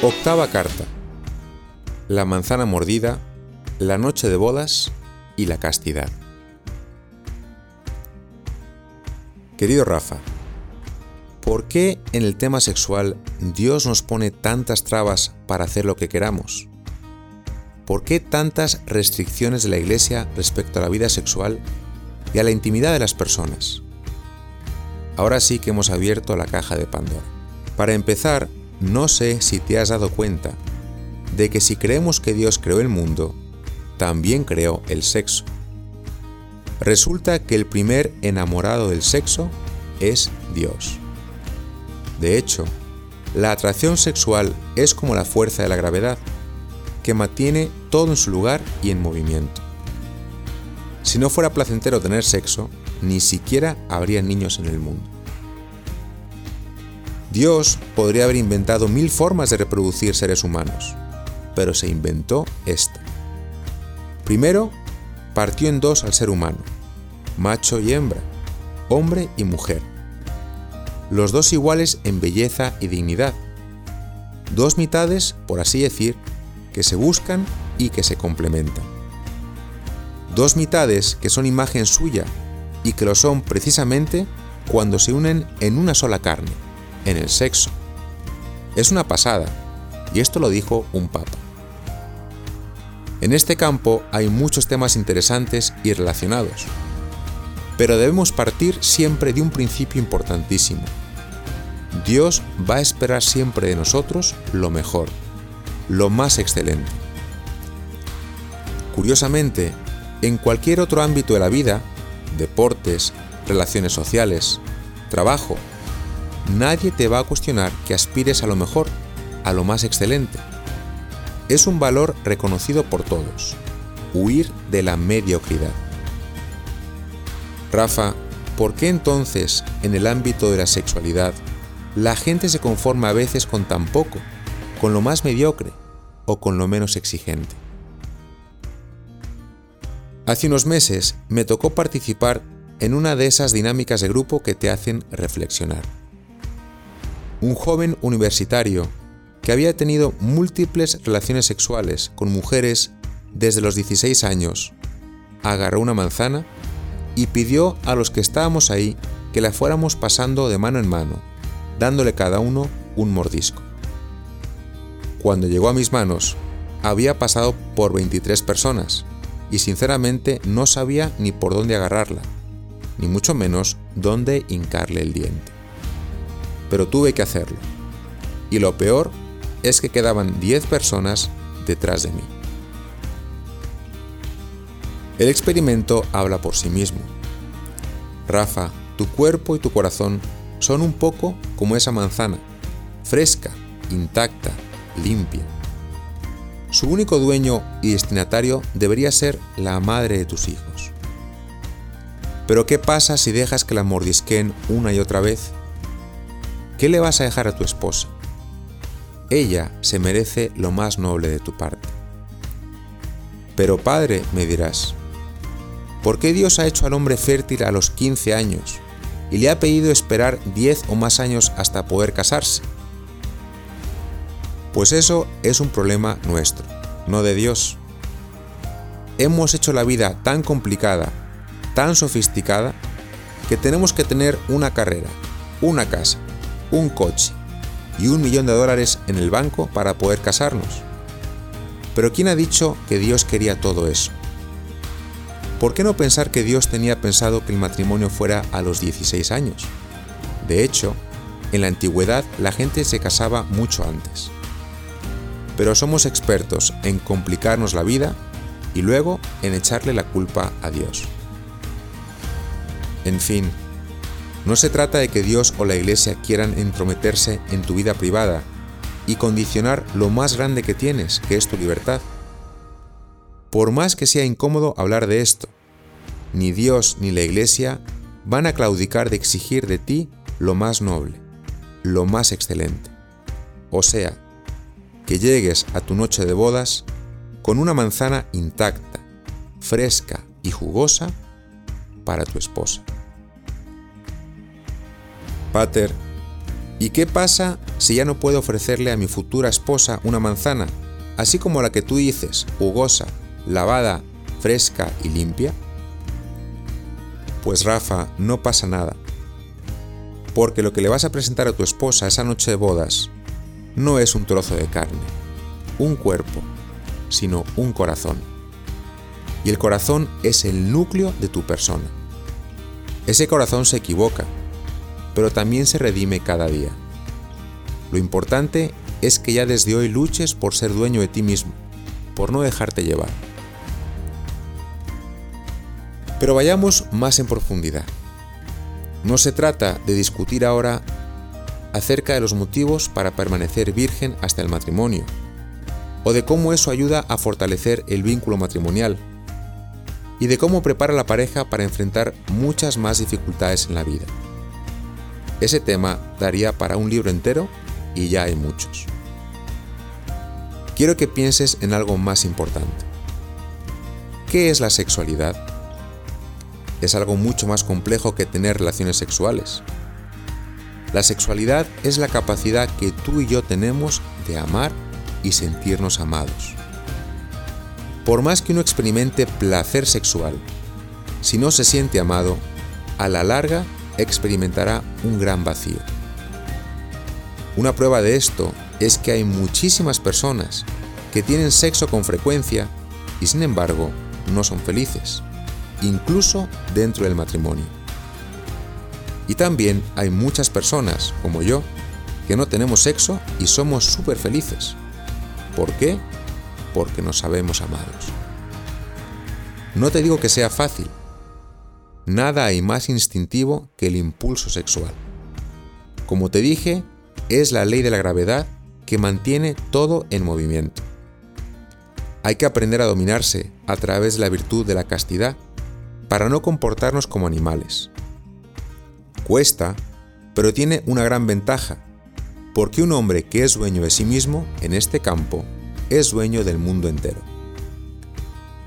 Octava carta. La manzana mordida, la noche de bodas y la castidad. Querido Rafa, ¿por qué en el tema sexual Dios nos pone tantas trabas para hacer lo que queramos? ¿Por qué tantas restricciones de la Iglesia respecto a la vida sexual y a la intimidad de las personas? Ahora sí que hemos abierto la caja de Pandora. Para empezar, no sé si te has dado cuenta de que si creemos que Dios creó el mundo, también creó el sexo. Resulta que el primer enamorado del sexo es Dios. De hecho, la atracción sexual es como la fuerza de la gravedad, que mantiene todo en su lugar y en movimiento. Si no fuera placentero tener sexo, ni siquiera habría niños en el mundo. Dios podría haber inventado mil formas de reproducir seres humanos, pero se inventó esta. Primero, partió en dos al ser humano, macho y hembra, hombre y mujer. Los dos iguales en belleza y dignidad. Dos mitades, por así decir, que se buscan y que se complementan. Dos mitades que son imagen suya y que lo son precisamente cuando se unen en una sola carne en el sexo. Es una pasada, y esto lo dijo un papa. En este campo hay muchos temas interesantes y relacionados, pero debemos partir siempre de un principio importantísimo. Dios va a esperar siempre de nosotros lo mejor, lo más excelente. Curiosamente, en cualquier otro ámbito de la vida, deportes, relaciones sociales, trabajo, nadie te va a cuestionar que aspires a lo mejor, a lo más excelente. Es un valor reconocido por todos, huir de la mediocridad. Rafa, ¿por qué entonces en el ámbito de la sexualidad la gente se conforma a veces con tan poco, con lo más mediocre o con lo menos exigente? Hace unos meses me tocó participar en una de esas dinámicas de grupo que te hacen reflexionar un joven universitario que había tenido múltiples relaciones sexuales con mujeres desde los 16 años, agarró una manzana y pidió a los que estábamos ahí que la fuéramos pasando de mano en mano, dándole cada uno un mordisco. Cuando llegó a mis manos, había pasado por 23 personas y sinceramente no sabía ni por dónde agarrarla, ni mucho menos dónde hincarle el diente pero tuve que hacerlo. Y lo peor es que quedaban 10 personas detrás de mí. El experimento habla por sí mismo. Rafa, tu cuerpo y tu corazón son un poco como esa manzana, fresca, intacta, limpia. Su único dueño y destinatario debería ser la madre de tus hijos. Pero ¿qué pasa si dejas que la mordisquen una y otra vez ¿Qué le vas a dejar a tu esposa? Ella se merece lo más noble de tu parte. Pero padre, me dirás, ¿por qué Dios ha hecho al hombre fértil a los 15 años y le ha pedido esperar 10 o más años hasta poder casarse? Pues eso es un problema nuestro, no de Dios. Hemos hecho la vida tan complicada, tan sofisticada, que tenemos que tener una carrera, una casa, un coche y un millón de dólares en el banco para poder casarnos. Pero ¿quién ha dicho que Dios quería todo eso? ¿Por qué no pensar que Dios tenía pensado que el matrimonio fuera a los 16 años? De hecho, en la antigüedad la gente se casaba mucho antes. Pero somos expertos en complicarnos la vida y luego en echarle la culpa a Dios. En fin, no se trata de que Dios o la Iglesia quieran entrometerse en tu vida privada y condicionar lo más grande que tienes, que es tu libertad. Por más que sea incómodo hablar de esto, ni Dios ni la Iglesia van a claudicar de exigir de ti lo más noble, lo más excelente. O sea, que llegues a tu noche de bodas con una manzana intacta, fresca y jugosa para tu esposa. Pater, ¿Y qué pasa si ya no puedo ofrecerle a mi futura esposa una manzana, así como la que tú dices, jugosa, lavada, fresca y limpia? Pues Rafa, no pasa nada. Porque lo que le vas a presentar a tu esposa esa noche de bodas no es un trozo de carne, un cuerpo, sino un corazón. Y el corazón es el núcleo de tu persona. Ese corazón se equivoca, pero también se redime cada día. Lo importante es que ya desde hoy luches por ser dueño de ti mismo, por no dejarte llevar. Pero vayamos más en profundidad. No se trata de discutir ahora acerca de los motivos para permanecer virgen hasta el matrimonio, o de cómo eso ayuda a fortalecer el vínculo matrimonial, y de cómo prepara la pareja para enfrentar muchas más dificultades en la vida. Ese tema daría para un libro entero y ya hay muchos. Quiero que pienses en algo más importante. ¿Qué es la sexualidad? Es algo mucho más complejo que tener relaciones sexuales. La sexualidad es la capacidad que tú y yo tenemos de amar y sentirnos amados. Por más que uno experimente placer sexual, si no se siente amado, a la larga experimentará un gran vacío. Una prueba de esto es que hay muchísimas personas que tienen sexo con frecuencia y sin embargo no son felices, incluso dentro del matrimonio. Y también hay muchas personas, como yo, que no tenemos sexo y somos súper felices. ¿Por qué? Porque nos sabemos amados. No te digo que sea fácil, nada hay más instintivo que el impulso sexual. Como te dije, es la ley de la gravedad que mantiene todo en movimiento. Hay que aprender a dominarse a través de la virtud de la castidad para no comportarnos como animales. Cuesta, pero tiene una gran ventaja, porque un hombre que es dueño de sí mismo en este campo es dueño del mundo entero.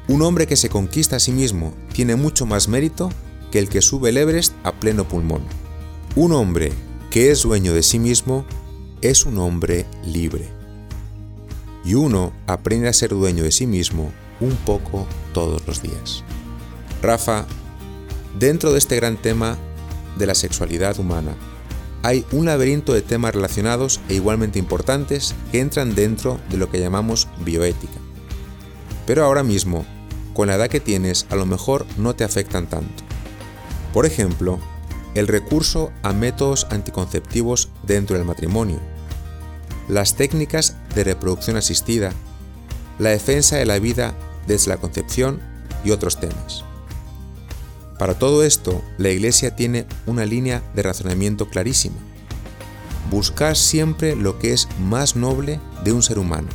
Un hombre que se conquista a sí mismo tiene mucho más mérito que el que sube el Everest a pleno pulmón. Un hombre que es dueño de sí mismo es un hombre libre. Y uno aprende a ser dueño de sí mismo un poco todos los días. Rafa, dentro de este gran tema de la sexualidad humana, hay un laberinto de temas relacionados e igualmente importantes que entran dentro de lo que llamamos bioética. Pero ahora mismo, con la edad que tienes, a lo mejor no te afectan tanto. Por ejemplo, el recurso a métodos anticonceptivos dentro del matrimonio, las técnicas de reproducción asistida, la defensa de la vida desde la concepción y otros temas. Para todo esto, la Iglesia tiene una línea de razonamiento clarísima. Buscar siempre lo que es más noble de un ser humano,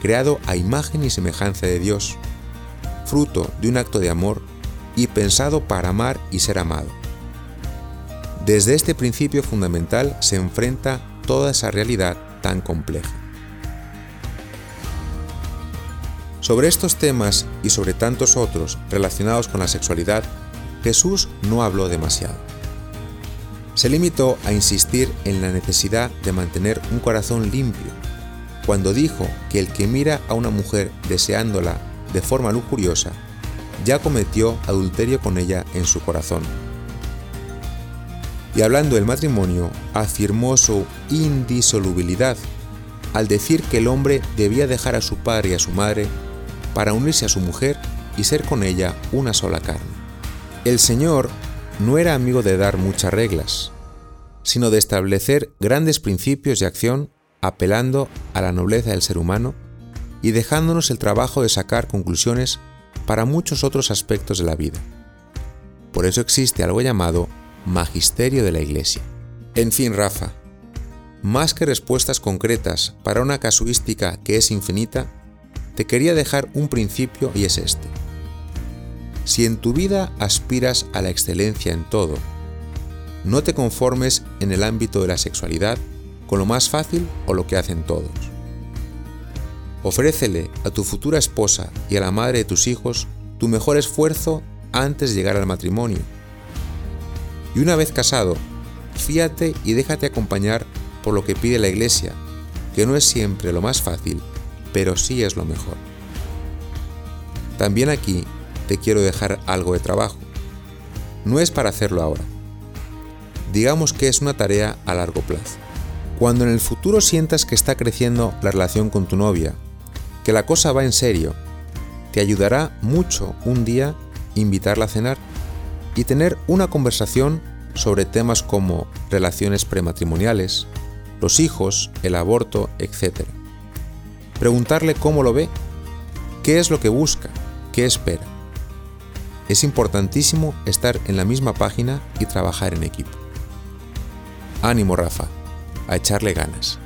creado a imagen y semejanza de Dios, fruto de un acto de amor y pensado para amar y ser amado. Desde este principio fundamental se enfrenta toda esa realidad tan compleja. Sobre estos temas y sobre tantos otros relacionados con la sexualidad, Jesús no habló demasiado. Se limitó a insistir en la necesidad de mantener un corazón limpio, cuando dijo que el que mira a una mujer deseándola de forma lujuriosa ya cometió adulterio con ella en su corazón. Y hablando del matrimonio, afirmó su indisolubilidad al decir que el hombre debía dejar a su padre y a su madre para unirse a su mujer y ser con ella una sola carne. El Señor no era amigo de dar muchas reglas, sino de establecer grandes principios de acción apelando a la nobleza del ser humano y dejándonos el trabajo de sacar conclusiones para muchos otros aspectos de la vida. Por eso existe algo llamado magisterio de la Iglesia. En fin, Rafa, más que respuestas concretas para una casuística que es infinita, te quería dejar un principio y es este. Si en tu vida aspiras a la excelencia en todo, no te conformes en el ámbito de la sexualidad con lo más fácil o lo que hacen todos. Ofrécele a tu futura esposa y a la madre de tus hijos tu mejor esfuerzo antes de llegar al matrimonio. Y una vez casado, fíate y déjate acompañar por lo que pide la Iglesia, que no es siempre lo más fácil, pero sí es lo mejor. También aquí te quiero dejar algo de trabajo. No es para hacerlo ahora. Digamos que es una tarea a largo plazo. Cuando en el futuro sientas que está creciendo la relación con tu novia, que la cosa va en serio, te ayudará mucho un día invitarla a cenar y tener una conversación sobre temas como relaciones prematrimoniales, los hijos, el aborto, etc. Preguntarle cómo lo ve, qué es lo que busca, qué espera. Es importantísimo estar en la misma página y trabajar en equipo. Ánimo Rafa, a echarle ganas.